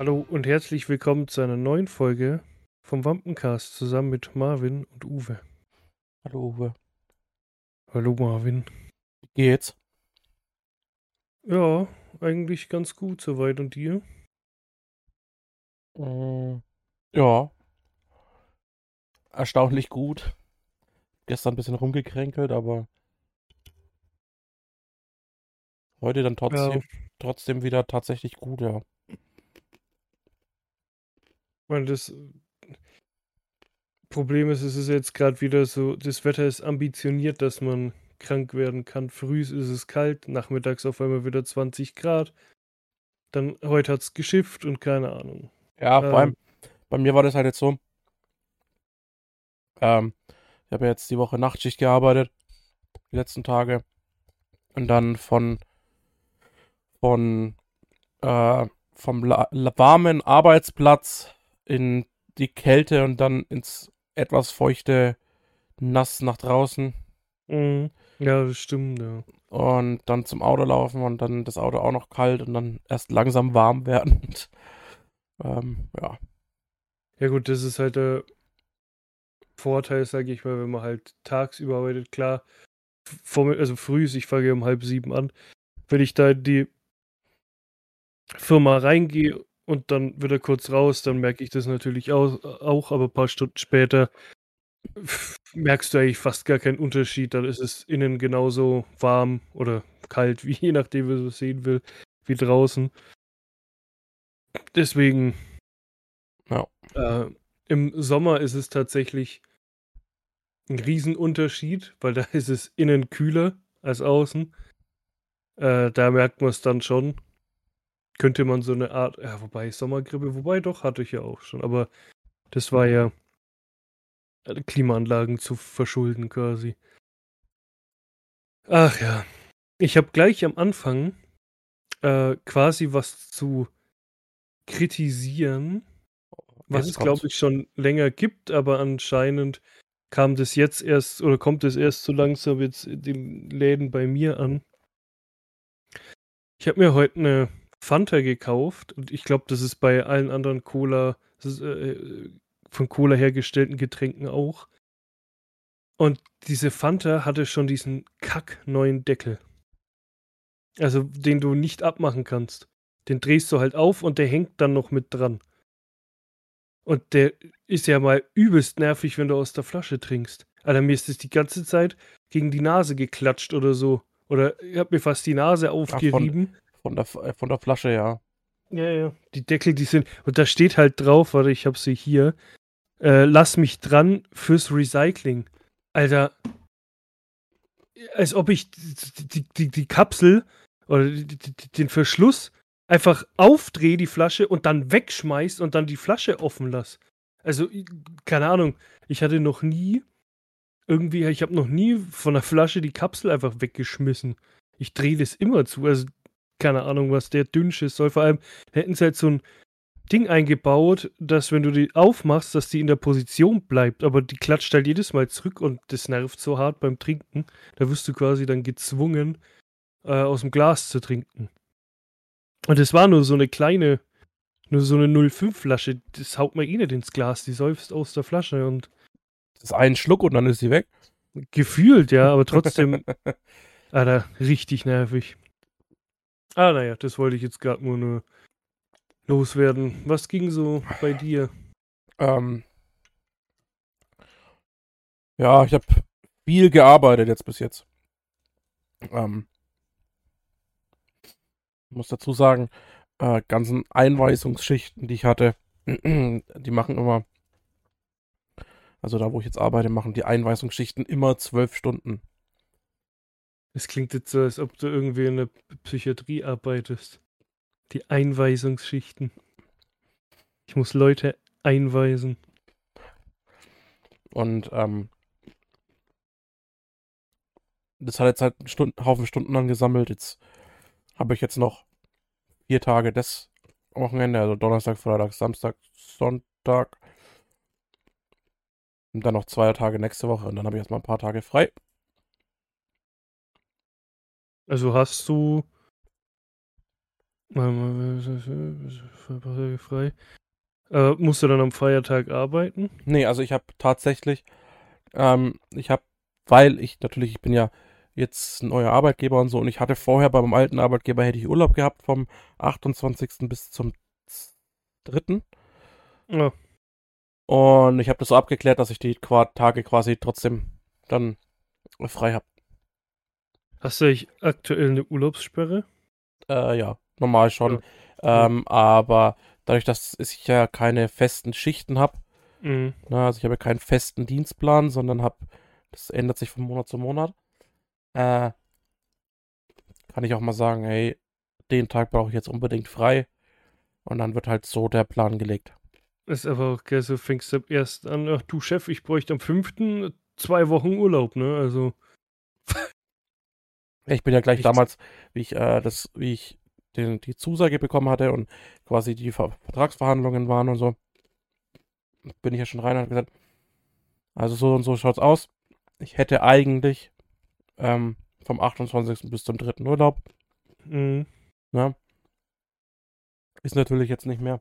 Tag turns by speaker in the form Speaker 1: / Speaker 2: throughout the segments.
Speaker 1: Hallo und herzlich willkommen zu einer neuen Folge vom Wampencast zusammen mit Marvin und Uwe.
Speaker 2: Hallo Uwe.
Speaker 1: Hallo Marvin.
Speaker 2: Wie geht's?
Speaker 1: Ja, eigentlich ganz gut soweit und dir?
Speaker 2: Äh, ja. Erstaunlich gut. Gestern ein bisschen rumgekränkelt, aber heute dann trotzdem, trotzdem wieder tatsächlich gut, ja.
Speaker 1: Weil das Problem ist, es ist jetzt gerade wieder so, das Wetter ist ambitioniert, dass man krank werden kann. Früh ist es kalt, nachmittags auf einmal wieder 20 Grad. Dann heute hat es geschifft und keine Ahnung.
Speaker 2: Ja, vor allem, bei mir war das halt jetzt so. Ähm, ich habe ja jetzt die Woche Nachtschicht gearbeitet, die letzten Tage. Und dann von, von, äh, vom warmen Arbeitsplatz in die Kälte und dann ins etwas feuchte Nass nach draußen
Speaker 1: Mhm. Ja, das stimmt, ja.
Speaker 2: und dann zum Auto laufen und dann das Auto auch noch kalt und dann erst langsam warm werden. Und, ähm, ja.
Speaker 1: Ja gut, das ist halt der Vorteil, sage ich mal, wenn man halt tagsüber arbeitet. Klar, vor, also früh, ich fange um halb sieben an. Wenn ich da in die Firma reingehe und dann wieder kurz raus, dann merke ich das natürlich auch, auch aber ein paar Stunden später merkst du eigentlich fast gar keinen Unterschied. Dann ist es innen genauso warm oder kalt, wie je nachdem, wie du es sehen will, wie draußen. Deswegen
Speaker 2: Ja.
Speaker 1: äh, im Sommer ist es tatsächlich ein Riesenunterschied, weil da ist es innen kühler als außen. Äh, da merkt man es dann schon. Könnte man so eine Art, ja, wobei Sommergrippe, wobei doch, hatte ich ja auch schon, aber das war ja äh, Klimaanlagen zu verschulden quasi. Ach ja. Ich habe gleich am Anfang äh, quasi was zu kritisieren, was
Speaker 2: Jetzt
Speaker 1: es, glaube ich, schon länger gibt, aber anscheinend kam das jetzt erst oder kommt es erst so langsam jetzt in den Läden bei mir an. Ich habe mir heute eine Fanta gekauft und ich glaube, das ist bei allen anderen Cola, das ist, äh, von Cola hergestellten Getränken auch. Und diese Fanta hatte schon diesen kack neuen Deckel. Also, den du nicht abmachen kannst. Den drehst du halt auf und der hängt dann noch mit dran. Und der ist ja mal übelst nervig, wenn du aus der Flasche trinkst. Alter, mir ist das die ganze Zeit gegen die Nase geklatscht oder so. Oder ich hab mir fast die Nase aufgerieben.
Speaker 2: Von der, äh, von der Flasche, ja.
Speaker 1: Ja, ja. Die Deckel, die sind. Und da steht halt drauf, warte, ich hab sie hier. Äh, lass mich dran fürs Recycling. Alter. Als ob ich die, die, die, Kapsel oder die, den Verschluss einfach aufdrehe, die Flasche, und dann wegschmeiß und dann die Flasche offen lass. Also, keine Ahnung. Ich hatte noch nie. Irgendwie, ich habe noch nie von der Flasche die Kapsel einfach weggeschmissen. Ich drehe das immer zu. Also, keine Ahnung, was der Dünnschiss soll. Vor allem hätten sie halt so ein Ding eingebaut, dass wenn du die aufmachst, dass die in der Position bleibt. Aber die klatscht halt jedes Mal zurück und das nervt so hart beim Trinken. Da wirst du quasi dann gezwungen, äh, aus dem Glas zu trinken. Und es war nur so eine kleine, nur so eine 05-Flasche. Das haut man eh nicht ins Glas. Die säufst aus der Flasche und
Speaker 2: Das ist ein Schluck und dann ist sie weg.
Speaker 1: gefühlt, ja, aber trotzdem, Alter, richtig nervig. Ah, naja, das wollte ich jetzt gerade nur, nur loswerden. Was ging so bei dir?
Speaker 2: Ähm, ja, ich habe viel gearbeitet jetzt bis jetzt. Ähm, muss dazu sagen, äh, ganzen Einweisungsschichten, die ich hatte, die machen immer, also da, wo ich jetzt arbeite, machen die Einweisungsschichten immer zwölf Stunden.
Speaker 1: Es klingt jetzt so, als ob du irgendwie in der Psychiatrie arbeitest. Die Einweisungsschichten. Ich muss Leute einweisen.
Speaker 2: Und ähm, das hat jetzt halt einen Stunden, Haufen Stunden angesammelt. Jetzt habe ich jetzt noch vier Tage das Wochenende, also Donnerstag, Freitag, Samstag, Sonntag. Und dann noch zwei Tage nächste Woche und dann habe ich erstmal ein paar Tage frei.
Speaker 1: Also hast du frei. Äh, musst du dann am Feiertag arbeiten?
Speaker 2: Nee, also ich habe tatsächlich, ähm, ich habe, weil ich natürlich, ich bin ja jetzt ein neuer Arbeitgeber und so und ich hatte vorher beim alten Arbeitgeber hätte ich Urlaub gehabt vom 28. bis zum 3.
Speaker 1: Ja.
Speaker 2: Und ich habe das so abgeklärt, dass ich die Tage quasi trotzdem dann frei habe.
Speaker 1: Hast du eigentlich aktuell eine Urlaubssperre?
Speaker 2: Äh, ja, normal schon. Ja. Ähm, aber dadurch, dass ich ja keine festen Schichten habe, mhm. also ich habe keinen festen Dienstplan, sondern habe, das ändert sich von Monat zu Monat, äh, kann ich auch mal sagen, hey, den Tag brauche ich jetzt unbedingt frei. Und dann wird halt so der Plan gelegt.
Speaker 1: Ist aber auch, okay, so fängst du erst an, ach du Chef, ich bräuchte am 5. zwei Wochen Urlaub, ne? Also.
Speaker 2: Ich bin ja gleich Nichts. damals, wie ich äh, das, wie ich den, die Zusage bekommen hatte und quasi die Vertragsverhandlungen waren und so, bin ich ja schon rein und gesagt, also so und so schaut's aus. Ich hätte eigentlich ähm, vom 28. bis zum 3. Urlaub. Mhm. Ja. Ist natürlich jetzt nicht mehr.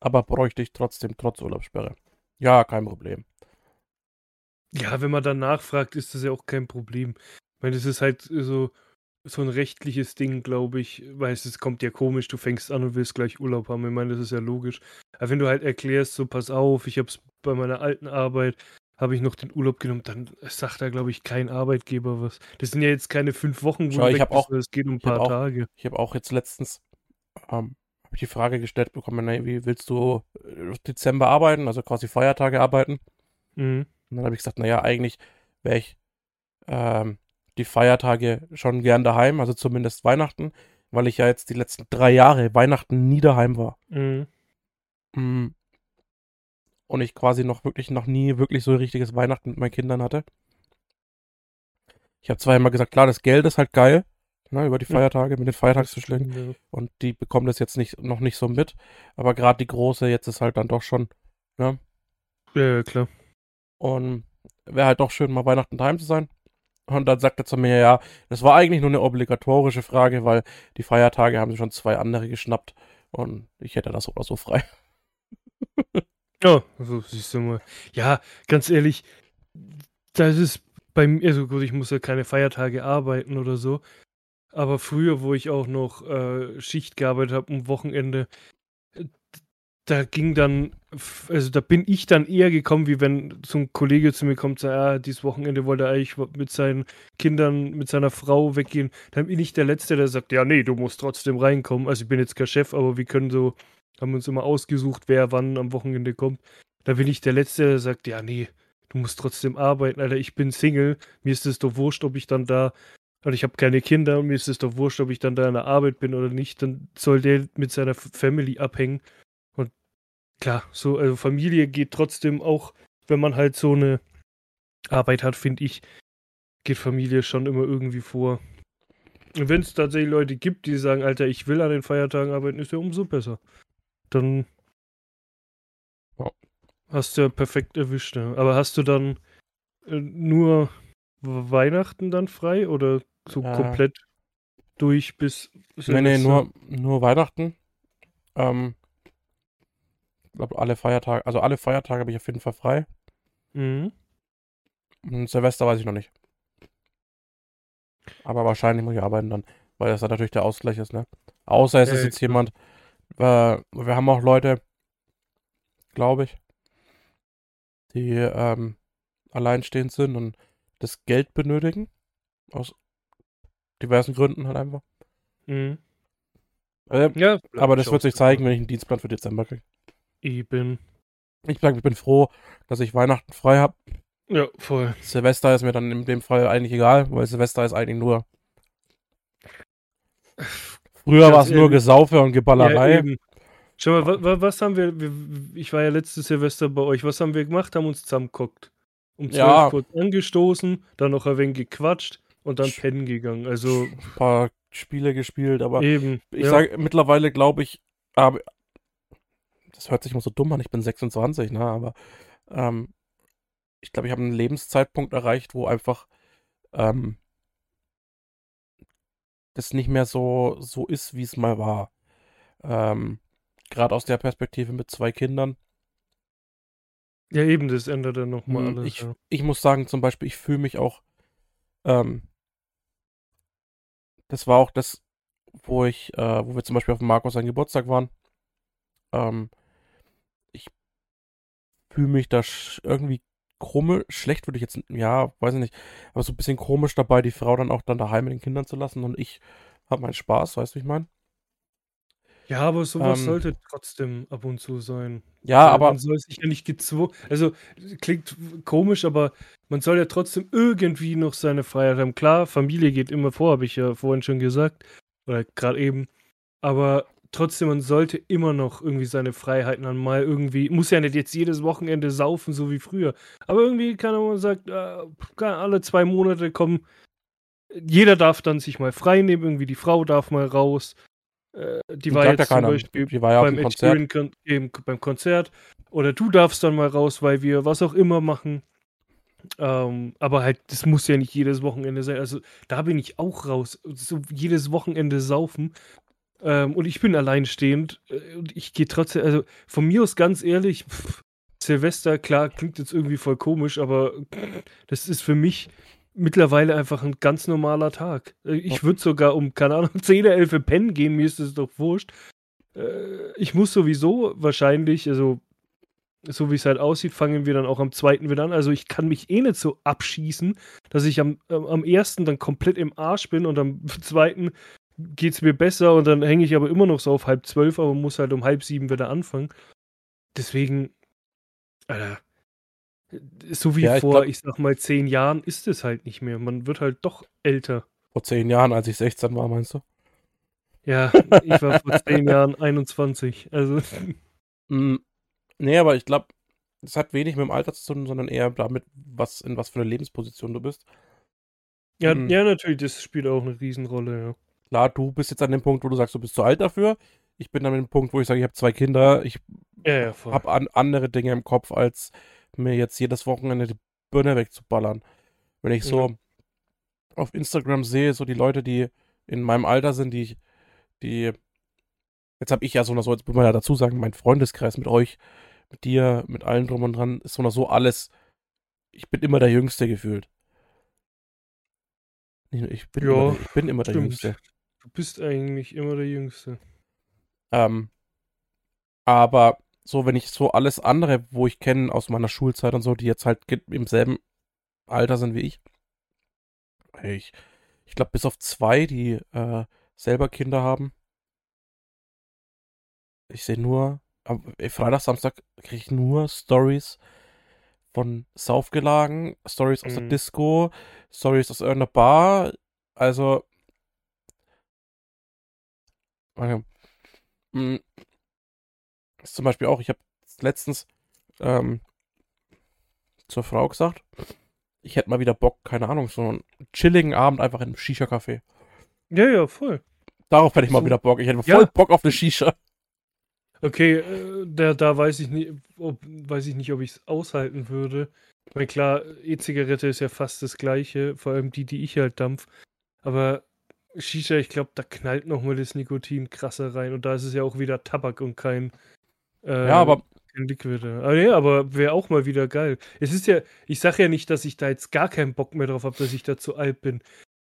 Speaker 2: Aber bräuchte ich trotzdem trotz Urlaubssperre. Ja, kein Problem.
Speaker 1: Ja, wenn man dann nachfragt, ist das ja auch kein Problem. Ich meine, das ist halt so, so ein rechtliches Ding, glaube ich. Weil es kommt ja komisch, du fängst an und willst gleich Urlaub haben. Ich meine, das ist ja logisch. Aber wenn du halt erklärst, so pass auf, ich habe es bei meiner alten Arbeit, habe ich noch den Urlaub genommen, dann sagt da, glaube ich, kein Arbeitgeber was. Das sind ja jetzt keine fünf Wochen,
Speaker 2: wo Schau, du weg auch,
Speaker 1: es geht um ein paar
Speaker 2: auch,
Speaker 1: Tage.
Speaker 2: Ich habe auch jetzt letztens ähm, ich die Frage gestellt bekommen, na, wie willst du äh, Dezember arbeiten, also quasi Feiertage arbeiten? Mhm. Und dann habe ich gesagt, naja, eigentlich wäre ich ähm, die Feiertage schon gern daheim, also zumindest Weihnachten, weil ich ja jetzt die letzten drei Jahre Weihnachten nie daheim war. Mhm. Mm. Und ich quasi noch wirklich noch nie wirklich so ein richtiges Weihnachten mit meinen Kindern hatte. Ich habe zwar immer gesagt, klar, das Geld ist halt geil, ne, über die Feiertage mit den Feiertagszuschlägen. Ja. Und die bekommen das jetzt nicht, noch nicht so mit. Aber gerade die große jetzt ist halt dann doch schon, ne?
Speaker 1: Ja, ja klar.
Speaker 2: Und wäre halt doch schön, mal Weihnachten daheim zu sein. Und dann sagt er zu mir, ja, das war eigentlich nur eine obligatorische Frage, weil die Feiertage haben schon zwei andere geschnappt und ich hätte das oder so frei.
Speaker 1: ja, so siehst du mal. Ja, ganz ehrlich, das ist bei mir, also gut, ich muss ja keine Feiertage arbeiten oder so, aber früher, wo ich auch noch äh, Schicht gearbeitet habe, am Wochenende, da ging dann, also da bin ich dann eher gekommen, wie wenn so ein Kollege zu mir kommt, sagt, ja, dieses Wochenende wollte er eigentlich mit seinen Kindern, mit seiner Frau weggehen. Dann bin ich der Letzte, der sagt, ja, nee, du musst trotzdem reinkommen. Also ich bin jetzt kein Chef, aber wir können so, haben uns immer ausgesucht, wer wann am Wochenende kommt. Da bin ich der Letzte, der sagt, ja, nee, du musst trotzdem arbeiten, Alter, ich bin Single, mir ist es doch wurscht, ob ich dann da und ich habe keine Kinder und mir ist es doch wurscht, ob ich dann da in der Arbeit bin oder nicht, dann soll der mit seiner Family abhängen. Klar, so, also Familie geht trotzdem auch, wenn man halt so eine Arbeit hat, finde ich, geht Familie schon immer irgendwie vor. Und wenn es tatsächlich Leute gibt, die sagen, Alter, ich will an den Feiertagen arbeiten, ist ja umso besser. Dann ja. hast du ja perfekt erwischt. Ja. Aber hast du dann äh, nur Weihnachten dann frei oder so äh, komplett durch bis
Speaker 2: Silvester? Nee, nee, nur, nur Weihnachten. Ähm, glaube, alle Feiertage, also alle Feiertage habe ich auf jeden Fall frei. Mhm. Und Silvester weiß ich noch nicht. Aber wahrscheinlich muss ich arbeiten dann, weil das dann natürlich der Ausgleich ist, ne? Außer es äh, ist jetzt jemand, äh, wir haben auch Leute, glaube ich, die ähm, alleinstehend sind und das Geld benötigen. Aus diversen Gründen halt einfach. Mhm. Äh, ja, aber das wird sich zeigen, wenn ich einen Dienstplan für Dezember kriege.
Speaker 1: Eben.
Speaker 2: Ich sage, ich bin froh, dass ich Weihnachten frei habe.
Speaker 1: Ja, voll.
Speaker 2: Silvester ist mir dann in dem Fall eigentlich egal, weil Silvester ist eigentlich nur. Früher war es nur Gesaufe und Geballerei. Ja,
Speaker 1: Schau mal, was, was haben wir, ich war ja letztes Silvester bei euch, was haben wir gemacht? Haben uns zusammengeguckt. Um 12 ja. kurz angestoßen, dann noch ein wenig gequatscht und dann pennen gegangen. Also
Speaker 2: ein paar Spiele gespielt, aber
Speaker 1: eben,
Speaker 2: ich ja. sage mittlerweile glaube ich, das hört sich immer so dumm an, ich bin 26, ne, aber ähm, ich glaube, ich habe einen Lebenszeitpunkt erreicht, wo einfach ähm, das nicht mehr so so ist, wie es mal war. Ähm, Gerade aus der Perspektive mit zwei Kindern.
Speaker 1: Ja, eben, das ändert dann nochmal
Speaker 2: Hm,
Speaker 1: alles.
Speaker 2: Ich,
Speaker 1: ja.
Speaker 2: ich muss sagen, zum Beispiel, ich fühle mich auch. Ähm, das war auch das, wo ich, äh, wo wir zum Beispiel auf Markus seinen Geburtstag waren. Ähm, fühle mich da irgendwie komisch, schlecht würde ich jetzt, ja, weiß ich nicht, aber so ein bisschen komisch dabei, die Frau dann auch dann daheim mit den Kindern zu lassen und ich habe meinen Spaß, weißt du, wie ich meine?
Speaker 1: Ja, aber sowas
Speaker 2: Ähm,
Speaker 1: sollte trotzdem ab und zu sein.
Speaker 2: Ja,
Speaker 1: Weil
Speaker 2: aber
Speaker 1: man soll sich ja nicht gezwungen. Also, klingt komisch, aber man soll ja trotzdem irgendwie noch seine Freiheit haben. Klar, Familie geht immer vor, habe ich ja vorhin schon gesagt. Oder gerade eben. Aber trotzdem, man sollte immer noch irgendwie seine Freiheiten haben. Mal irgendwie, muss ja nicht jetzt jedes Wochenende saufen, so wie früher. Aber irgendwie kann man sagt, äh, alle zwei Monate kommen. Jeder darf dann sich mal frei nehmen, irgendwie die Frau darf mal raus. Äh, die
Speaker 2: die
Speaker 1: war jetzt zum. Beispiel
Speaker 2: Die war ja
Speaker 1: beim
Speaker 2: Konzert.
Speaker 1: Kon eben beim Konzert. Oder du darfst dann mal raus, weil wir was auch immer machen. Ähm, aber halt, das muss ja nicht jedes Wochenende sein. Also da bin ich auch raus. So jedes Wochenende saufen. Ähm, und ich bin alleinstehend. äh, Und ich gehe trotzdem, also von mir aus ganz ehrlich, pff, Silvester, klar, klingt jetzt irgendwie voll komisch, aber das ist für mich mittlerweile einfach ein ganz normaler Tag. Äh, Ich würde sogar um, keine Ahnung, 10, 11 pennen gehen, mir ist das doch wurscht. Äh, Ich muss sowieso wahrscheinlich, also so wie es halt aussieht, fangen wir dann auch am zweiten wieder an. Also ich kann mich eh nicht so abschießen, dass ich am, ähm, am ersten dann komplett im Arsch bin und am zweiten geht es mir besser und dann hänge ich aber immer noch so auf halb zwölf, aber muss halt um halb sieben wieder anfangen. Deswegen, Alter, so wie
Speaker 2: Ja, ich
Speaker 1: vor,
Speaker 2: glaub-
Speaker 1: ich sag mal, zehn Jahren ist es halt nicht mehr. Man wird halt doch älter.
Speaker 2: Vor zehn Jahren, als ich 16 war, meinst du?
Speaker 1: Ja, ich war vor zehn Jahren 21. Also,
Speaker 2: Mm, Nee, aber ich glaube, es hat wenig mit dem Alter zu tun, sondern eher damit, was, in was für eine Lebensposition du bist.
Speaker 1: ja,
Speaker 2: Mhm.
Speaker 1: ja, natürlich, das spielt auch eine Riesenrolle, ja.
Speaker 2: Klar, du bist jetzt an dem Punkt, wo du sagst, du bist zu alt dafür. Ich bin an dem Punkt, wo ich sage, ich habe zwei Kinder, ich
Speaker 1: Ja, ja,
Speaker 2: habe an andere Dinge im Kopf, als mir jetzt jedes Wochenende die Birne wegzuballern. Wenn ich so auf Instagram sehe, so die Leute, die in meinem Alter sind, die ich, die, jetzt habe ich ja so oder so, jetzt muss man ja dazu sagen, mein Freundeskreis mit euch, mit dir, mit allen drum und dran, ist so oder so alles, ich bin immer der Jüngste gefühlt. Ich, bin,
Speaker 1: Ja,
Speaker 2: immer, der- ich bin immer der
Speaker 1: stimmt.
Speaker 2: Jüngste.
Speaker 1: Du bist eigentlich immer der Jüngste.
Speaker 2: Ähm, aber so, wenn ich so alles andere, wo ich kenne aus meiner Schulzeit und so, die jetzt halt im selben Alter sind wie ich, ich, ich glaube, bis auf zwei, die äh, selber Kinder haben, ich sehe nur, am Freitag, Samstag kriege ich nur Stories von Saufgelagen, Stories aus der
Speaker 1: Mhm.
Speaker 2: Disco, Stories aus irgendeiner Bar, also, okay. Mm, ist zum Beispiel auch, ich habe letztens ähm, zur Frau gesagt, ich hätte mal wieder Bock, keine Ahnung, so einen chilligen Abend einfach in einem Shisha-Café.
Speaker 1: Ja, ja, voll.
Speaker 2: Darauf hätte ich mal
Speaker 1: So.
Speaker 2: wieder Bock. Ich hätte
Speaker 1: Ja.
Speaker 2: voll Bock auf eine Shisha.
Speaker 1: Okay, äh, da, da weiß ich nicht, ob, weiß ich nicht, ob ich es aushalten würde. Ich meine, klar, E-Zigarette ist ja fast das gleiche, vor allem die, die ich halt dampf. Aber Shisha, ich glaube, da knallt nochmal das Nikotin krasser rein. Und da ist es ja auch wieder Tabak und kein, äh,
Speaker 2: Ja, aber
Speaker 1: kein Liquid. Aber ja, aber wäre auch mal wieder geil. Es ist ja, ich sage ja nicht, dass ich da jetzt gar keinen Bock mehr drauf habe, dass ich da zu alt bin.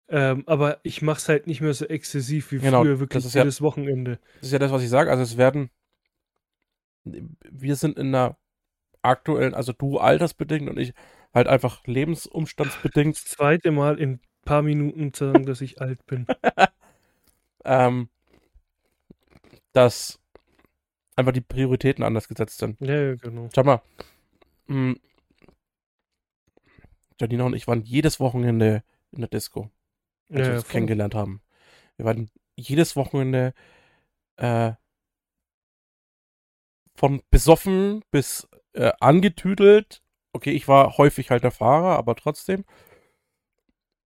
Speaker 1: Ähm, aber ich mach's halt nicht mehr so exzessiv wie
Speaker 2: Genau,
Speaker 1: früher,
Speaker 2: das
Speaker 1: wirklich
Speaker 2: ja-
Speaker 1: jedes Wochenende.
Speaker 2: das ist ja das, was ich sage. Also es werden, wir sind in einer aktuellen, also du altersbedingt und ich halt einfach lebensumstandsbedingt,
Speaker 1: Das zweite Mal in paar Minuten sagen, dass ich alt bin.
Speaker 2: ähm, dass einfach die Prioritäten anders gesetzt sind.
Speaker 1: Ja, ja, genau.
Speaker 2: Schau mal, mh, Janina und ich waren jedes Wochenende in der Disco. als
Speaker 1: Ja,
Speaker 2: wir
Speaker 1: ja,
Speaker 2: uns
Speaker 1: voll.
Speaker 2: kennengelernt haben. Wir waren jedes Wochenende äh, von besoffen bis äh, angetüdelt. Okay, ich war häufig halt der Fahrer, aber trotzdem.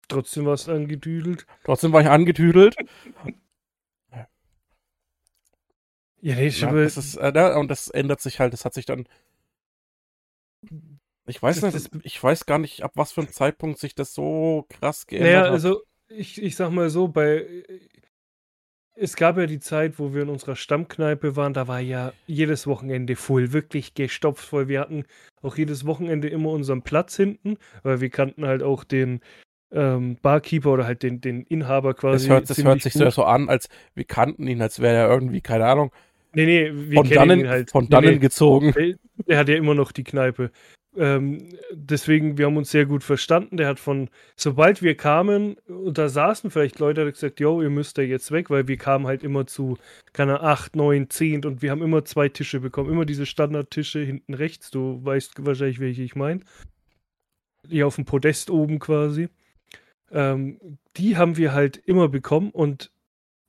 Speaker 1: Trotzdem warst du angedüdelt.
Speaker 2: Trotzdem war ich angetüdelt.
Speaker 1: Ja, nee, ich
Speaker 2: Ja, das ist, äh, ne, und das ändert sich halt. Das hat sich dann. Ich weiß
Speaker 1: Das-
Speaker 2: nicht,
Speaker 1: das-
Speaker 2: ich weiß gar nicht, ab was für einem Zeitpunkt sich das so krass geändert
Speaker 1: naja,
Speaker 2: hat.
Speaker 1: also ich, ich sag mal so, bei es gab ja die Zeit, wo wir in unserer Stammkneipe waren, da war ja jedes Wochenende voll, wirklich gestopft voll. Wir hatten auch jedes Wochenende immer unseren Platz hinten, weil wir kannten halt auch den ähm, Barkeeper oder halt den, den Inhaber quasi.
Speaker 2: Das hört, das hört sich gut. so an, als wir kannten ihn, als wäre er irgendwie, keine Ahnung,
Speaker 1: Nee, nee, wir
Speaker 2: von dannen, halt. Von dannen nee, gezogen.
Speaker 1: Er hat ja immer noch die Kneipe. Ähm, deswegen, wir haben uns sehr gut verstanden. Der hat von, sobald wir kamen, und da saßen vielleicht Leute, hat gesagt, yo, ihr müsst da jetzt weg, weil wir kamen halt immer zu, keine acht, neun, zehn und wir haben immer zwei Tische bekommen. Immer diese Standardtische hinten rechts. Du weißt wahrscheinlich, welche ich meine. Die auf dem Podest oben quasi. Ähm, die haben wir halt immer bekommen und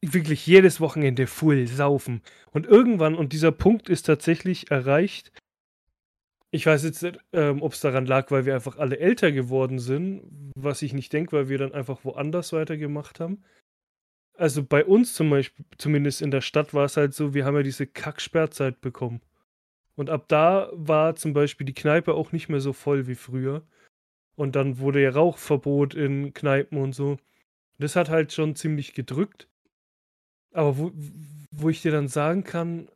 Speaker 1: wirklich jedes Wochenende full saufen. Und irgendwann, und dieser Punkt ist tatsächlich erreicht, ich weiß jetzt nicht, ähm, ob es daran lag, weil wir einfach alle älter geworden sind, was ich nicht denke, weil wir dann einfach woanders weitergemacht haben. Also bei uns zum Beispiel, zumindest in der Stadt, war es halt so, wir haben ja diese Kacksperrzeit bekommen. Und ab da war zum Beispiel die Kneipe auch nicht mehr so voll wie früher. Und dann wurde ja Rauchverbot in Kneipen und so. Das hat halt schon ziemlich gedrückt. Aber wo, wo ich dir dann sagen kann,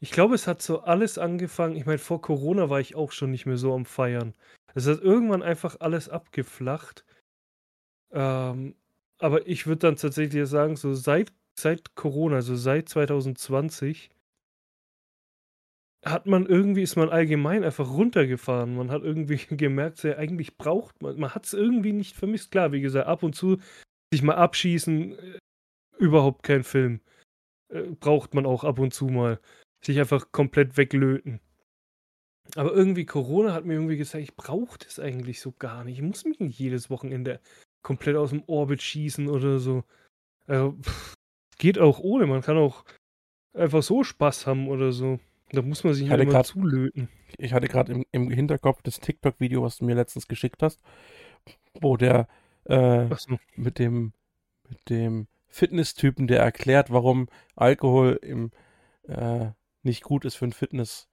Speaker 1: ich glaube, es hat so alles angefangen. Ich meine, vor Corona war ich auch schon nicht mehr so am Feiern. Es hat irgendwann einfach alles abgeflacht. Ähm, aber ich würde dann tatsächlich sagen, so seit, seit Corona, also seit 2020, hat man irgendwie, ist man allgemein einfach runtergefahren. Man hat irgendwie gemerkt, ja, eigentlich braucht man, man hat es irgendwie nicht vermisst. Klar, wie gesagt, ab und zu sich mal abschießen, äh, überhaupt kein Film. Äh, braucht man auch ab und zu mal. Sich einfach komplett weglöten. Aber irgendwie Corona hat mir irgendwie gesagt, ich brauche das eigentlich so gar nicht. Ich muss mich nicht jedes Wochenende komplett aus dem Orbit schießen oder so. Also, pff, geht auch ohne. Man kann auch einfach so Spaß haben oder so. Da muss man sich nicht immer grad, zulöten.
Speaker 2: Ich hatte gerade im, im, Hinterkopf das TikTok-Video, was du mir letztens geschickt hast, wo der äh, so. mit dem mit dem Fitness-Typen, der erklärt, warum Alkohol im, äh, nicht gut ist für ein Fitness.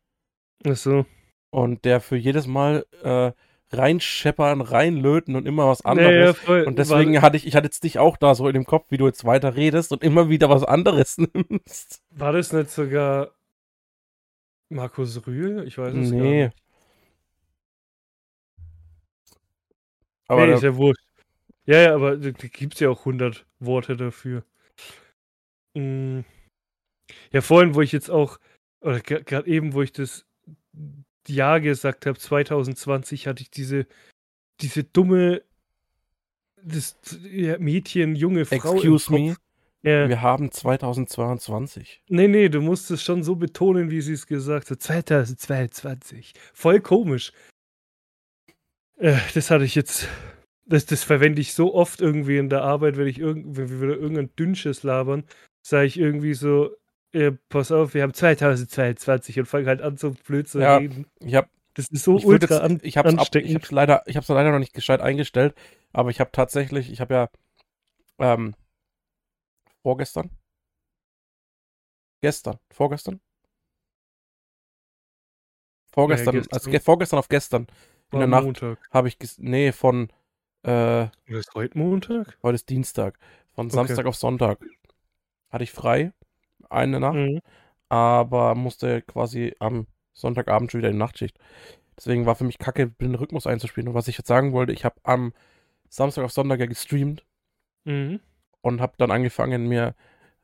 Speaker 1: Ach so.
Speaker 2: Und der für jedes Mal äh, reinscheppern, reinlöten und immer was anderes. Ja, ja, und deswegen hatte ich, ich hatte jetzt dich auch da so in dem Kopf, wie du jetzt weiter redest und immer wieder was anderes nimmst.
Speaker 1: War das nicht sogar Markus Rühl? Ich weiß es
Speaker 2: nee.
Speaker 1: gar nicht.
Speaker 2: Aber
Speaker 1: nee, ist ja wurscht. Ja, ja, aber da gibt es ja auch 100 Worte dafür. Mhm. Ja, vorhin, wo ich jetzt auch, oder gerade eben, wo ich das Jahr gesagt habe, 2020, hatte ich diese, diese dumme das ja, Mädchen, junge Frau.
Speaker 2: Excuse me. Ja. Wir haben 2022.
Speaker 1: Nee, nee, du musst es schon so betonen, wie sie es gesagt hat. 2022. Voll komisch. Äh, das hatte ich jetzt das, das verwende ich so oft irgendwie in der Arbeit, wenn ich irgend, wenn wir wieder irgendein Dünnsches labern, sage ich irgendwie so, äh, pass auf, wir haben 2022 und fange halt an, so blöd zu ja, reden.
Speaker 2: Ich hab,
Speaker 1: das ist so ultra
Speaker 2: jetzt, an, ich hab's ansteckend. Ab, ich hab's leider, ich hab's leider noch nicht gescheit eingestellt, aber ich habe tatsächlich, ich habe ja ähm, vorgestern, gestern, vorgestern, vorgestern, ja, gestern. also vorgestern auf gestern in der Nacht habe ich, nee, von äh,
Speaker 1: ist heute Montag?
Speaker 2: Heute ist Dienstag. Von okay. Samstag auf Sonntag hatte ich frei, eine Nacht, mhm. aber musste quasi am Sonntagabend schon wieder in die Nachtschicht. Deswegen war für mich kacke, den Rhythmus einzuspielen. Und was ich jetzt sagen wollte, ich habe am Samstag auf Sonntag ja gestreamt mhm. Und habe dann angefangen, mir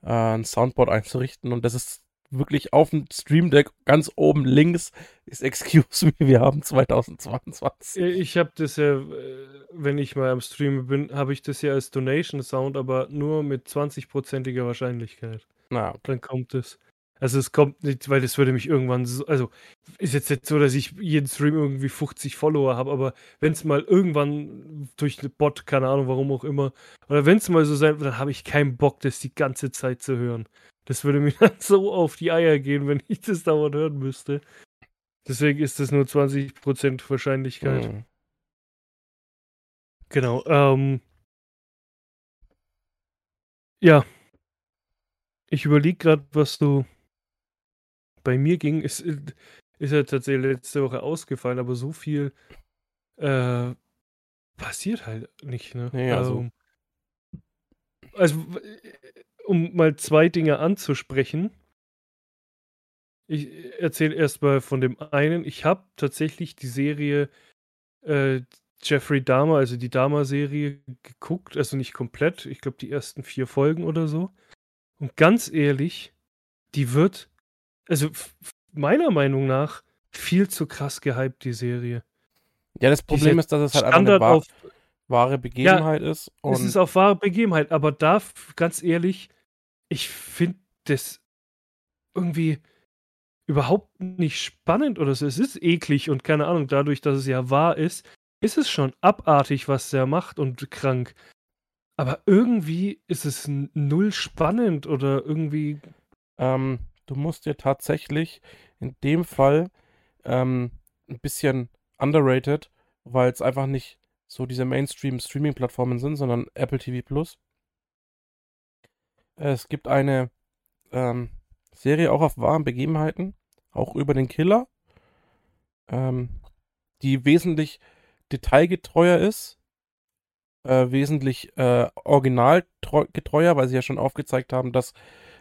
Speaker 2: äh, ein Soundboard einzurichten. Und das ist wirklich auf dem Stream Deck ganz oben links ist Excuse me, wir haben 2022.
Speaker 1: Ich habe das ja, äh, wenn ich mal am Stream bin, habe ich das ja als Donation Sound, aber nur mit 20%iger Wahrscheinlichkeit.
Speaker 2: Na.
Speaker 1: Dann kommt es. Also es kommt nicht, weil das würde mich irgendwann so, also ist jetzt nicht so, dass ich jeden Stream irgendwie 50 Follower habe, aber wenn es mal irgendwann durch eine Bot, keine Ahnung, warum auch immer, oder wenn es mal so sein, dann habe ich keinen Bock, das die ganze Zeit zu hören. Das würde mir dann so auf die Eier gehen, wenn ich das dauernd hören müsste. Deswegen ist das nur 20% Wahrscheinlichkeit. Mhm. Genau. Ähm, ja. Ich überlege gerade, was du bei mir ging. Ist, ist ja tatsächlich letzte Woche ausgefallen, aber so viel äh, passiert halt nicht. Ne?
Speaker 2: Ja, also,
Speaker 1: ähm, also um mal zwei Dinge anzusprechen. Ich erzähle erstmal von dem einen. Ich habe tatsächlich die Serie äh, Jeffrey Dahmer, also die Dahmer-Serie, geguckt. Also nicht komplett. Ich glaube, die ersten vier Folgen oder so. Und ganz ehrlich, die wird, also meiner Meinung nach, viel zu krass gehypt, die Serie.
Speaker 2: Ja, das Problem ist, dass es halt einfach eine wahr, wahre Begebenheit ja, ist.
Speaker 1: es ist auch wahre Begebenheit, aber da, ganz ehrlich, ich finde das irgendwie überhaupt nicht spannend oder so. Es ist eklig und keine Ahnung, dadurch, dass es ja wahr ist, ist es schon abartig, was der macht und krank. Aber irgendwie ist es null spannend oder irgendwie.
Speaker 2: Ähm, du musst dir tatsächlich in dem Fall ähm, ein bisschen underrated, weil es einfach nicht so diese Mainstream-Streaming-Plattformen sind, sondern Apple TV Plus. Es gibt eine ähm, Serie auch auf wahren Begebenheiten, auch über den Killer, ähm, die wesentlich detailgetreuer ist, äh, wesentlich äh, originalgetreuer, weil sie ja schon aufgezeigt haben, dass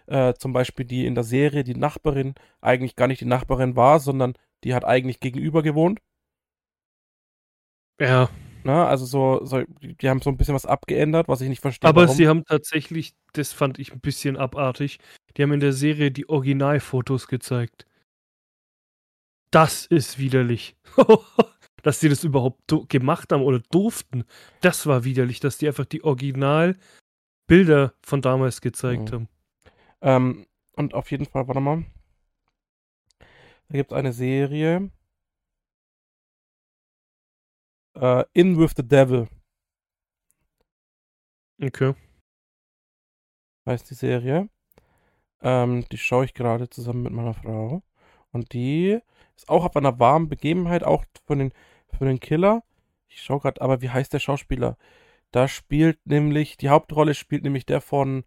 Speaker 2: äh, zum Beispiel die in der Serie die Nachbarin eigentlich gar nicht die Nachbarin war, sondern die hat eigentlich gegenüber gewohnt.
Speaker 1: Ja.
Speaker 2: Na, also so, so, die haben so ein bisschen was abgeändert, was ich nicht verstehe.
Speaker 1: Aber warum. sie haben tatsächlich, das fand ich ein bisschen abartig, die haben in der Serie die Originalfotos gezeigt. Das ist widerlich. dass die das überhaupt gemacht haben oder durften. Das war widerlich, dass die einfach die Originalbilder von damals gezeigt mhm. haben.
Speaker 2: Ähm, und auf jeden Fall, warte mal. Da gibt es eine Serie. Uh, In with the Devil.
Speaker 1: Okay.
Speaker 2: Heißt die Serie. Ähm, die schaue ich gerade zusammen mit meiner Frau. Und die ist auch auf einer warmen Begebenheit, auch von den, von den Killer. Ich schaue gerade, aber wie heißt der Schauspieler? Da spielt nämlich, die Hauptrolle spielt nämlich der von,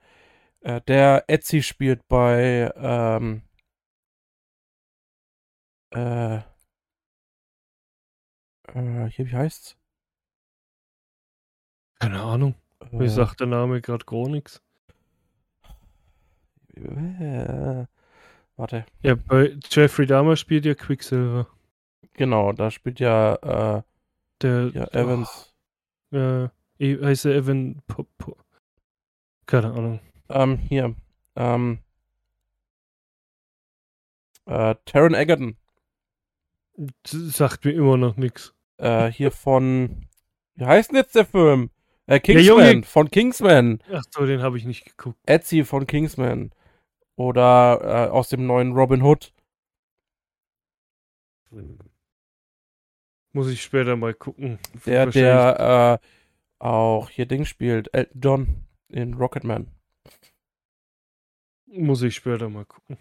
Speaker 2: äh, der Etsy spielt bei, ähm, äh, äh, hier, wie heißt's?
Speaker 1: Keine Ahnung. Äh, Mir sagt der Name gerade gar nichts.
Speaker 2: Äh, warte.
Speaker 1: Ja, bei Jeffrey Dahmer spielt ja Quicksilver.
Speaker 2: Genau, da spielt ja, äh,
Speaker 1: der
Speaker 2: ja, Evans.
Speaker 1: Oh, äh, heißt er Evan po, po. Keine Ahnung.
Speaker 2: Ähm, hier. Ähm, äh, Taron Egerton.
Speaker 1: Sagt mir immer noch nichts.
Speaker 2: Äh, hier von. Wie heißt denn jetzt der Film? Äh, Kingsman, von Kingsman.
Speaker 1: Ach so, den habe ich nicht geguckt.
Speaker 2: Etsy von Kingsman. Oder äh, aus dem neuen Robin Hood.
Speaker 1: Muss ich später mal gucken.
Speaker 2: Der, der äh, auch hier Ding spielt. Elton John in Rocketman.
Speaker 1: Muss ich später mal gucken.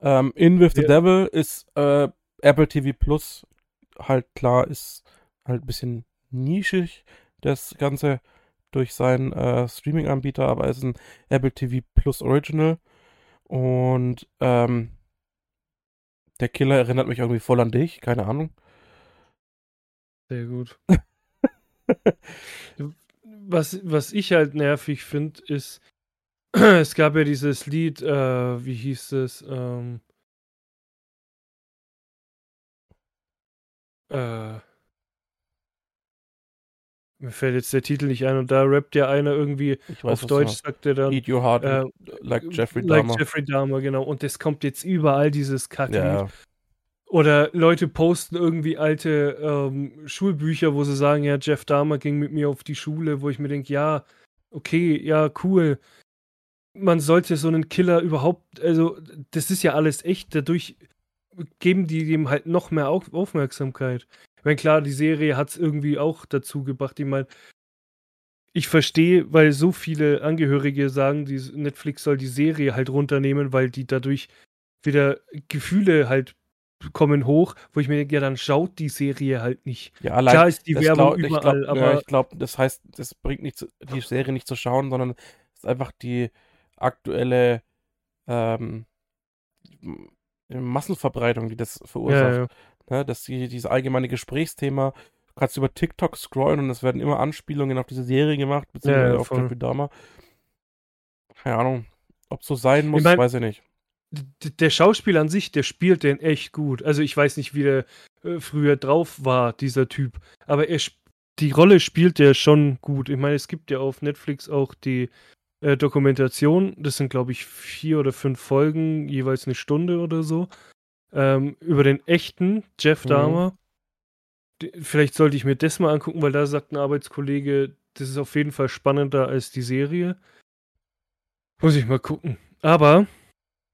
Speaker 2: Ähm, in with the Devil ist äh, Apple TV Plus halt klar, ist halt ein bisschen nischig, das Ganze durch seinen äh, Streaming-Anbieter, aber es ist ein Apple TV Plus Original. Und ähm, der Killer erinnert mich irgendwie voll an dich, keine Ahnung.
Speaker 1: Sehr gut. was, was ich halt nervig finde, ist, es gab ja dieses Lied, äh, wie hieß es? Ähm, äh, mir fällt jetzt der Titel nicht ein und da rappt ja einer irgendwie weiß, auf Deutsch, sagt er dann.
Speaker 2: Eat your heart äh, like Jeffrey Dahmer. Like
Speaker 1: Jeffrey Dahmer, genau. Und das kommt jetzt überall, dieses Kacklied.
Speaker 2: Ja.
Speaker 1: Oder Leute posten irgendwie alte ähm, Schulbücher, wo sie sagen, ja, Jeff Dahmer ging mit mir auf die Schule, wo ich mir denke, ja, okay, ja, cool. Man sollte so einen Killer überhaupt, also das ist ja alles echt, dadurch geben die dem halt noch mehr Aufmerksamkeit. Ich meine, klar, die Serie hat es irgendwie auch dazu gebracht. Ich meine, ich verstehe, weil so viele Angehörige sagen, die Netflix soll die Serie halt runternehmen, weil die dadurch wieder Gefühle halt kommen hoch, wo ich mir denke, ja, dann schaut die Serie halt nicht.
Speaker 2: Ja, allein, Klar ist die Werbung glaub, überall, ich glaub, aber... ich glaube, das heißt, das bringt nicht, die Serie nicht zu schauen, sondern es ist einfach die aktuelle ähm, Massenverbreitung, die das verursacht. Ja, ja. Ne, dass die, dieses allgemeine Gesprächsthema, du kannst über TikTok scrollen und es werden immer Anspielungen auf diese Serie gemacht, beziehungsweise ja, ja, auf Jeffrey Dahmer. Keine Ahnung. ob so sein muss,
Speaker 1: Ich mein-
Speaker 2: weiß ich nicht.
Speaker 1: Der Schauspieler an sich, der spielt den echt gut. Also ich weiß nicht, wie der äh, früher drauf war, dieser Typ. Aber er, die Rolle spielt der schon gut. Ich meine, es gibt ja auf Netflix auch die äh, Dokumentation. Das sind, glaube ich, vier oder fünf Folgen, jeweils eine Stunde oder so. Ähm, über den echten Jeff
Speaker 2: Mhm.
Speaker 1: Dahmer. D- Vielleicht sollte ich mir das mal angucken, weil da sagt ein Arbeitskollege, das ist auf jeden Fall spannender als die Serie. Muss ich mal gucken. Aber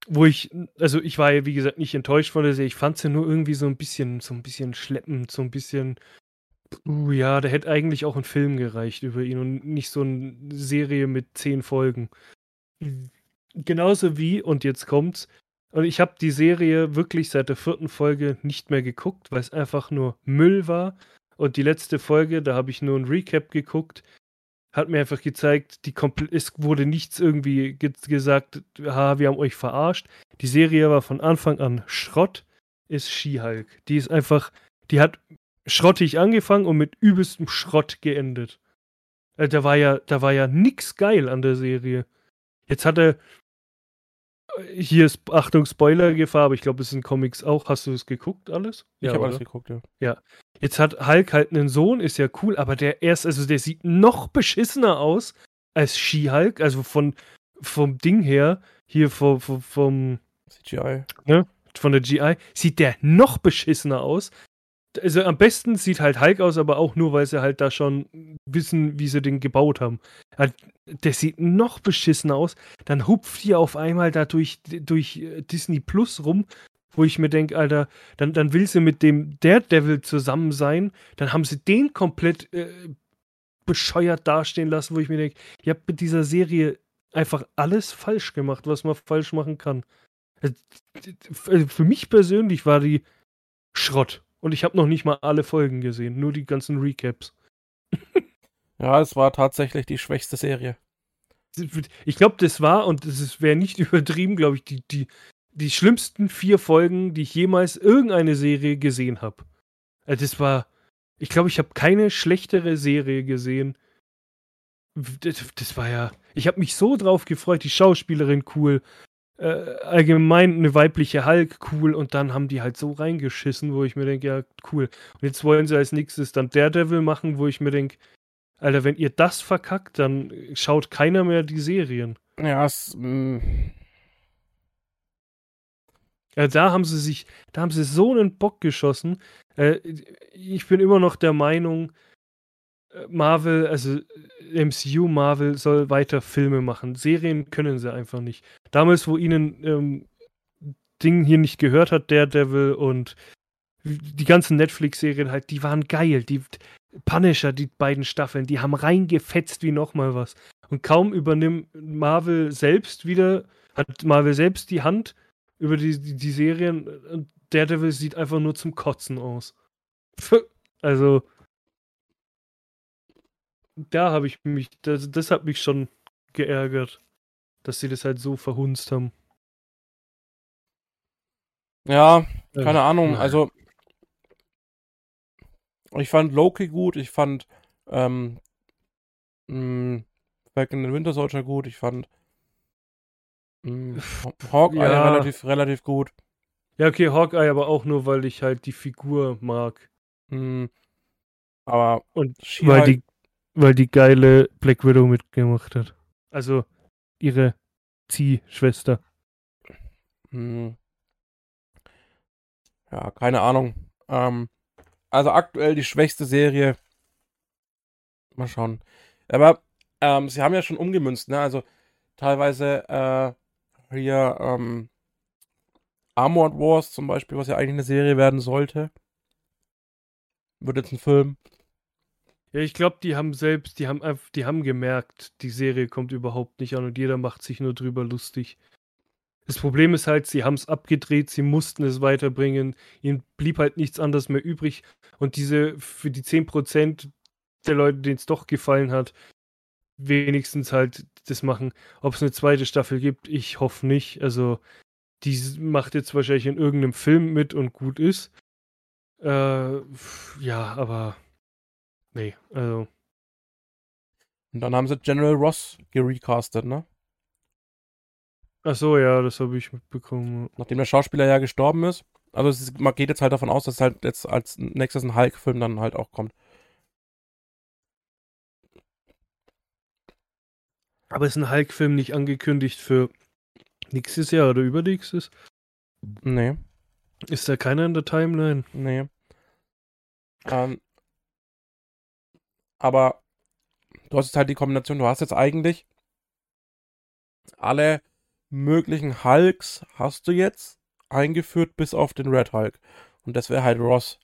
Speaker 1: wo ich, also ich war ja wie gesagt nicht enttäuscht von der Serie, ich fand sie nur irgendwie so ein bisschen, so ein bisschen schleppend, so ein bisschen, uh, ja, da hätte eigentlich auch ein Film gereicht über ihn und nicht so eine Serie mit zehn Folgen. Genauso wie, und jetzt kommt's, und ich habe die Serie wirklich seit der vierten Folge nicht mehr geguckt, weil es einfach nur Müll war. Und die letzte Folge, da habe ich nur ein Recap geguckt, hat mir einfach gezeigt, die es wurde nichts irgendwie ge gesagt, ha, wir haben euch verarscht. Die Serie war von Anfang an Schrott, ist She-Hulk. Die ist einfach, die hat schrottig angefangen und mit übelstem Schrott geendet. Äh, Da war ja, da war ja nix geil an der Serie. Jetzt hat er, äh, hier ist, Achtung, Spoiler-Gefahr, aber ich glaube, es sind Comics auch. Hast du es geguckt, alles?
Speaker 2: Ich habe alles geguckt, ja.
Speaker 1: Jetzt hat Hulk halt einen Sohn, ist ja cool, aber der erst, also der sieht noch beschissener aus als She-Hulk, also von, vom Ding her, hier vom, vom, vom,
Speaker 2: CGI.
Speaker 1: von der GI, sieht der noch beschissener aus. Also am besten sieht halt Hulk aus, aber auch nur, weil sie halt da schon wissen, wie sie den gebaut haben. Halt, Der sieht noch beschissener aus. Dann hupft die auf einmal da durch, durch äh, Disney Plus rum, wo ich mir denke, Alter, dann, dann will sie mit dem Daredevil zusammen sein. Dann haben sie den komplett äh, bescheuert dastehen lassen, wo ich mir denke, ihr habt mit dieser Serie einfach alles falsch gemacht, was man falsch machen kann. Also, also Für mich persönlich war die Schrott. Und ich habe noch nicht mal alle Folgen gesehen, nur die ganzen Recaps.
Speaker 2: Ja, es war tatsächlich die schwächste Serie.
Speaker 1: Ich glaube, das war, und das wäre nicht übertrieben, glaube ich, die, die, die schlimmsten vier Folgen, die ich jemals irgendeine Serie gesehen habe. Also das war, ich glaube, ich habe keine schlechtere Serie gesehen. Das, das war ja, ich habe mich so drauf gefreut, die Schauspielerin cool, äh, allgemein eine weibliche Hulk cool und dann haben die halt so reingeschissen, wo ich mir denke, ja, cool. Und jetzt wollen sie als nächstes dann Daredevil machen, wo ich mir denke, Alter, wenn ihr das verkackt, dann schaut keiner mehr die Serien.
Speaker 2: Ja, es. mm,
Speaker 1: Ja, da haben sie sich, da haben sie so einen Bock geschossen. Äh, ich bin immer noch der Meinung, Marvel, also äh, MCU Marvel soll weiter Filme machen. Serien können sie einfach nicht. Damals, wo ihnen ähm, Ding hier nicht gehört hat, Daredevil und die ganzen Netflix-Serien halt, die waren geil. Die Punisher, die beiden Staffeln, die haben reingefetzt wie nochmal was. Und kaum übernimmt Marvel selbst wieder, hat Marvel selbst die Hand über die, die, die Serien und Daredevil sieht einfach nur zum Kotzen aus. Also, da habe ich mich, das, das hat mich schon geärgert, dass sie das halt so verhunzt haben.
Speaker 2: ja, keine
Speaker 1: Äh,
Speaker 2: Ahnung.
Speaker 1: nein.
Speaker 2: Also, ich fand Loki gut. Ich fand ähm, mh, Falcon and Winter Soldier gut. Ich fand mh, Hawkeye
Speaker 1: Ja.
Speaker 2: relativ, relativ gut.
Speaker 1: Ja, okay, Hawkeye, aber auch nur, weil ich halt die Figur mag.
Speaker 2: Mh, aber
Speaker 1: Und weil die, weil die geile Black Widow mitgemacht hat. Also ihre Ziehschwester.
Speaker 2: Hm. Ja, keine Ahnung. Ähm, also aktuell die schwächste Serie. Mal schauen. Aber ähm, sie haben ja schon umgemünzt, ne? Also teilweise äh, hier ähm, Armored Wars zum Beispiel, was ja eigentlich eine Serie werden sollte. Wird jetzt ein Film.
Speaker 1: Ja, ich glaube, die haben selbst, die haben einfach, die haben gemerkt, die Serie kommt überhaupt nicht an und jeder macht sich nur drüber lustig. Das Problem ist halt, sie haben es abgedreht, sie mussten es weiterbringen, ihnen blieb halt nichts anderes mehr übrig und diese für die 10% der Leute, denen es doch gefallen hat, wenigstens halt das machen. Ob es eine zweite Staffel gibt, ich hoffe nicht. Also, die macht jetzt wahrscheinlich in irgendeinem Film mit und gut ist. Äh, ja, aber nee, also.
Speaker 2: Und dann haben sie General Ross gerecastet, ne?
Speaker 1: Ach so, ja, das habe ich mitbekommen.
Speaker 2: Nachdem der Schauspieler ja gestorben ist. Also ist, man geht jetzt halt davon aus, dass halt jetzt als nächstes ein Hulk-Film dann halt auch kommt.
Speaker 1: Aber ist ein Hulk-Film nicht angekündigt für nächstes Jahr oder übernächstes?
Speaker 2: Nee.
Speaker 1: Ist da keiner in der Timeline?
Speaker 2: Nee. Ähm, aber du hast jetzt halt die Kombination, du hast jetzt eigentlich alle möglichen Hulks hast du jetzt eingeführt bis auf den Red Hulk. Und das wäre halt Ross.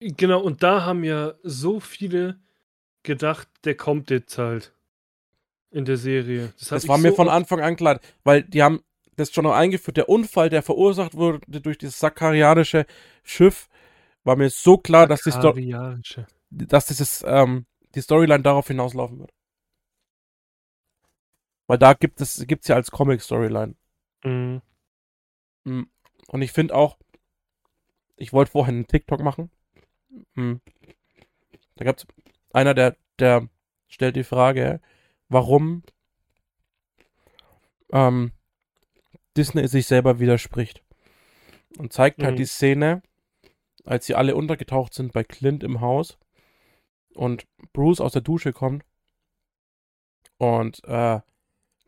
Speaker 1: Genau, und da haben ja so viele gedacht, der kommt jetzt halt in der Serie.
Speaker 2: Das, das war mir so von Anfang an klar, weil die haben das schon noch eingeführt. Der Unfall, der verursacht wurde durch dieses sakarianische Schiff, war mir so klar, dass, die Sto dass dieses, ähm, die Storyline darauf hinauslaufen wird. Weil da gibt es gibt's ja als Comic-Storyline. Mhm. Mm. Und ich finde auch, ich wollte vorhin einen TikTok machen. Mhm. Da gab es einer, der, der stellt die Frage, warum ähm, Disney sich selber widerspricht. Und zeigt halt mhm. halt die Szene, als sie alle untergetaucht sind bei Clint im Haus und Bruce aus der Dusche kommt und äh,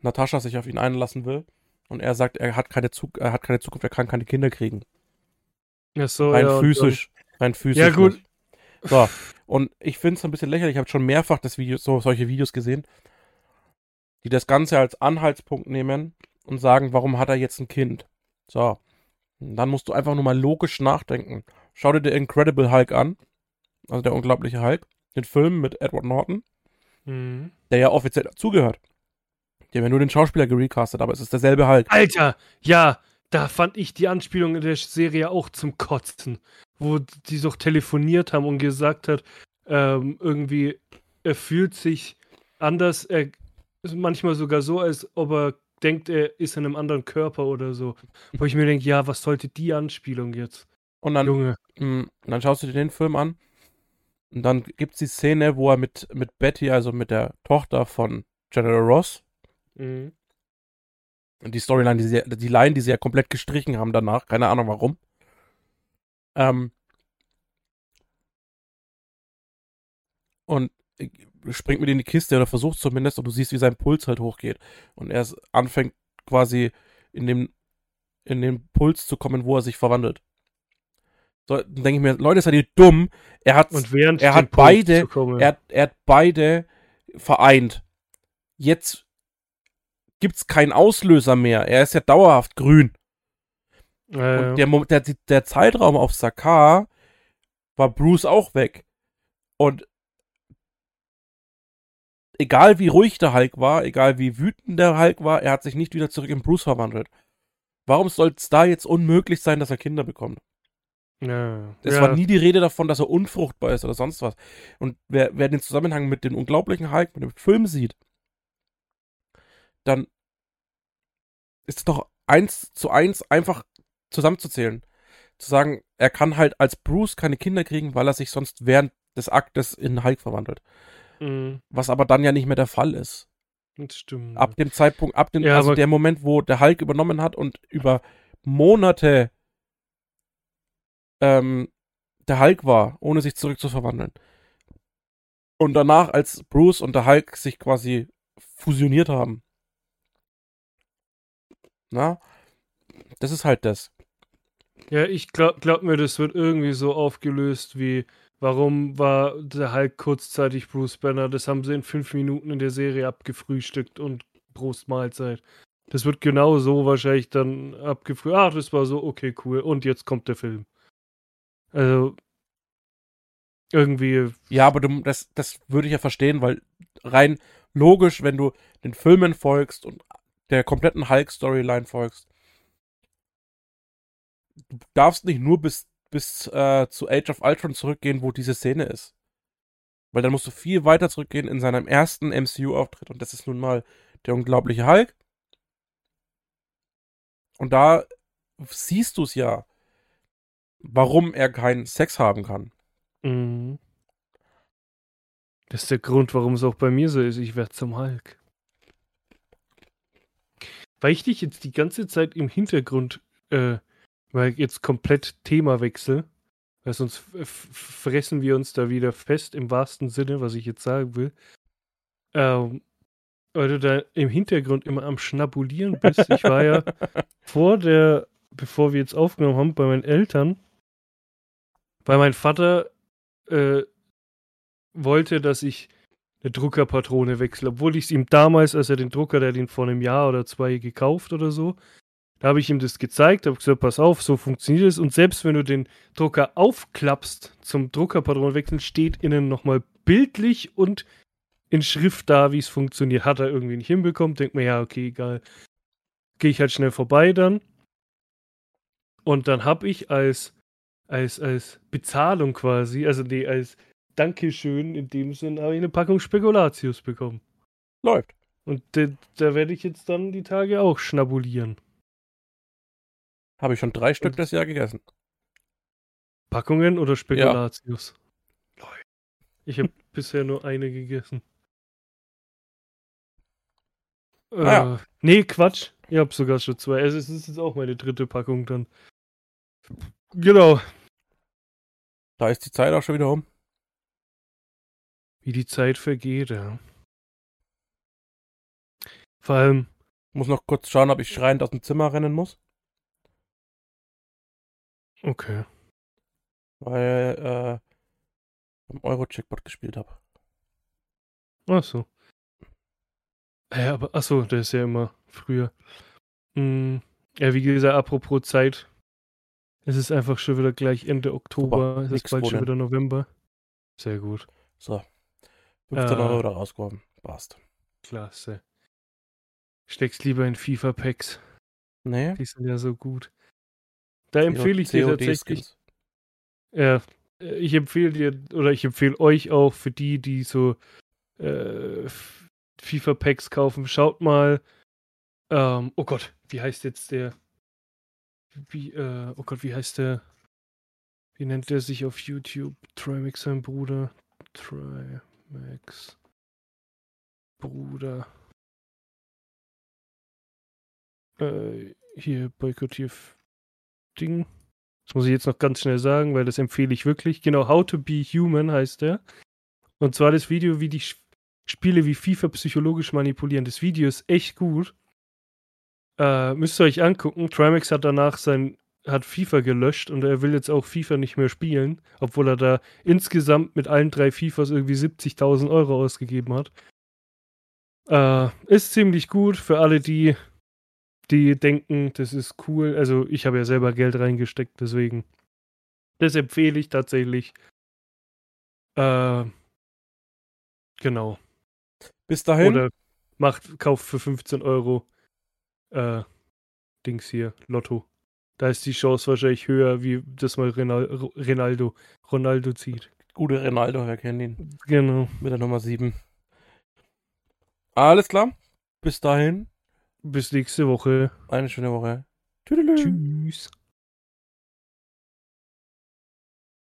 Speaker 2: Natascha sich auf ihn einlassen will und er sagt, er hat keine, Zug er hat keine Zukunft, er kann keine Kinder kriegen.
Speaker 1: Ja, so,
Speaker 2: rein
Speaker 1: ja,
Speaker 2: physisch, rein physisch.
Speaker 1: Ja, gut.
Speaker 2: Nicht. So, und ich finde es ein bisschen lächerlich, ich habe schon mehrfach das Video, so, solche Videos gesehen, die das Ganze als Anhaltspunkt nehmen und sagen, warum hat er jetzt ein Kind? So, dann musst du einfach nur mal logisch nachdenken. Schau dir den Incredible Hulk an, also der unglaubliche Hulk, den Film mit Edward Norton, mhm. der ja offiziell dazugehört. Die haben ja nur den Schauspieler gerecastet, aber es ist derselbe Hulk.
Speaker 1: Alter, ja, da fand ich die Anspielung in der Serie auch zum Kotzen, wo die doch telefoniert haben und gesagt hat, ähm, irgendwie, er fühlt sich anders, er ist manchmal sogar so, als ob er denkt, er ist in einem anderen Körper oder so. Wo ich mir denke, ja, was sollte die Anspielung jetzt?
Speaker 2: Und dann, Junge. Mh, mm, dann schaust du dir den Film an und dann gibt es die Szene, wo er mit, mit Betty, also mit der Tochter von General Ross, mhm. die Storyline, die, sie, die Line, die sie ja komplett gestrichen haben danach, keine Ahnung warum, ähm, und springt mit in die Kiste oder versucht zumindest und du siehst, wie sein Puls halt hochgeht. Und er anfängt quasi in dem, in den Puls zu kommen, wo er sich verwandelt. So, dann denke ich mir, Leute, er die dumm. Er hat, er hat beide, er, er hat beide vereint. Jetzt gibt's keinen Auslöser mehr. Er ist ja dauerhaft grün.
Speaker 1: Äh,
Speaker 2: und der, der, der Zeitraum auf Sakar war Bruce auch weg. Und egal wie ruhig der Hulk war, egal wie wütend der Hulk war, er hat sich nicht wieder zurück in Bruce verwandelt. Warum soll es da jetzt unmöglich sein, dass er Kinder bekommt?
Speaker 1: Ja,
Speaker 2: es
Speaker 1: ja.
Speaker 2: war nie die Rede davon, dass er unfruchtbar ist oder sonst was. Und wer, wer den Zusammenhang mit dem unglaublichen Hulk, mit dem Film sieht, dann ist es doch eins zu eins einfach zusammenzuzählen. Zu sagen, er kann halt als Bruce keine Kinder kriegen, weil er sich sonst während des Aktes in Hulk verwandelt. Mhm. Was aber dann ja nicht mehr der Fall ist.
Speaker 1: Das stimmt.
Speaker 2: Ab dem Zeitpunkt, ab dem, ja, also der Moment, wo der Hulk übernommen hat und über Monate ähm, der Hulk war, ohne sich zurückzuverwandeln. Und danach, als Bruce und der Hulk sich quasi fusioniert haben. Na? Das ist halt das.
Speaker 1: Ja, ich glaub, glaub mir, das wird irgendwie so aufgelöst wie Warum war der Hulk kurzzeitig Bruce Banner? Das haben sie in fünf Minuten in der Serie abgefrühstückt und Prost Mahlzeit. Das wird genau so wahrscheinlich dann abgefrühstückt. Ach, das war so, okay, cool. Und jetzt kommt der Film. Also, irgendwie.
Speaker 2: Ja, aber du, das, das würde ich ja verstehen, weil rein logisch, wenn du den Filmen folgst und der kompletten Hulk-Storyline folgst, du darfst nicht nur bis bis äh, zu Age of Ultron zurückgehen, wo diese Szene ist. Weil dann musst du viel weiter zurückgehen in seinem ersten MCU-Auftritt. Und das ist nun mal der unglaubliche Hulk. Und da siehst du es ja, warum er keinen Sex haben kann.
Speaker 1: Mhm. Das ist der Grund, warum es auch bei mir so ist. Ich werde zum Hulk. weil ich dich jetzt die ganze Zeit im Hintergrund, äh, weil jetzt komplett Themawechsel, weil sonst fressen wir uns da wieder fest im wahrsten Sinne, was ich jetzt sagen will. Ähm, weil du da im Hintergrund immer am Schnabulieren bist. Ich war ja vor der, bevor wir jetzt aufgenommen haben, bei meinen Eltern, weil mein Vater äh, wollte, dass ich eine Druckerpatrone wechsle, obwohl ich es ihm damals, als er den Drucker, der den vor einem Jahr oder zwei gekauft oder so, da habe ich ihm das gezeigt, habe gesagt, pass auf, so funktioniert es. Und selbst wenn du den Drucker aufklappst zum Druckerpatrone wechseln, steht innen nochmal bildlich und in Schrift da, wie es funktioniert. Hat er irgendwie nicht hinbekommen, denkt mir, ja, okay, egal. Gehe ich halt schnell vorbei dann. Und dann habe ich als, als, als Bezahlung quasi, also nee, als Dankeschön in dem Sinn habe ich eine Packung Spekulatius bekommen.
Speaker 2: Läuft.
Speaker 1: Und de, da werde ich jetzt dann die Tage auch schnabulieren.
Speaker 2: Habe ich schon drei Stück das Jahr gegessen.
Speaker 1: Packungen oder Spekulatius? Ja. Ich habe bisher nur eine gegessen. Äh, ja. Nee, Quatsch. Ich habe sogar schon zwei. Also es ist jetzt auch meine dritte Packung dann. Genau.
Speaker 2: Da ist die Zeit auch schon wieder um.
Speaker 1: Wie die Zeit vergeht, ja. Vor allem.
Speaker 2: Ich muss noch kurz schauen, ob ich schreiend aus dem Zimmer rennen muss.
Speaker 1: Okay.
Speaker 2: Weil äh, am Euro-Checkpot gespielt habe.
Speaker 1: Ach so. Ja, aber ach so, der ist ja immer früher. Hm, ja, wie gesagt, apropos Zeit. Es ist einfach schon wieder gleich Ende Oktober. Super, es ist bald schon wieder November. Sehr gut.
Speaker 2: So, 15 äh, Euro da rausgekommen. Passt.
Speaker 1: Klasse. Steckst lieber in FIFA-Packs.
Speaker 2: Nee.
Speaker 1: Die sind ja so gut. Da empfehle ich dir tatsächlich. Ja, ich empfehle dir, oder ich empfehle euch auch für die, die so äh, FIFA-Packs kaufen, schaut mal. Ähm, oh Gott, wie heißt jetzt der? Wie, äh, oh Gott, wie heißt der? Wie nennt der sich auf YouTube? Trimax sein Bruder. Try. Max. Bruder. Äh, hier boykottier Ding. Das muss ich jetzt noch ganz schnell sagen, weil das empfehle ich wirklich. Genau, How to be Human heißt der. Und zwar das Video, wie die Spiele wie FIFA psychologisch manipulieren. Das Video ist echt gut. Äh, müsst ihr euch angucken. Trimax hat danach sein hat FIFA gelöscht und er will jetzt auch FIFA nicht mehr spielen, obwohl er da insgesamt mit allen drei FIFAs irgendwie 70.000 Euro ausgegeben hat. Äh, ist ziemlich gut für alle, die, die denken, das ist cool. Also ich habe ja selber Geld reingesteckt, deswegen. Das empfehle ich tatsächlich. Äh, genau.
Speaker 2: Bis dahin.
Speaker 1: Oder macht, kauft für 15 Euro äh, Dings hier, Lotto. Da ist die Chance wahrscheinlich höher, wie das mal Ronaldo, Ronaldo zieht.
Speaker 2: Gute Ronaldo, wir kennen ihn.
Speaker 1: Genau.
Speaker 2: Mit der Nummer 7. Alles klar. Bis dahin.
Speaker 1: Bis nächste Woche.
Speaker 2: Eine schöne Woche.
Speaker 1: Tschüss.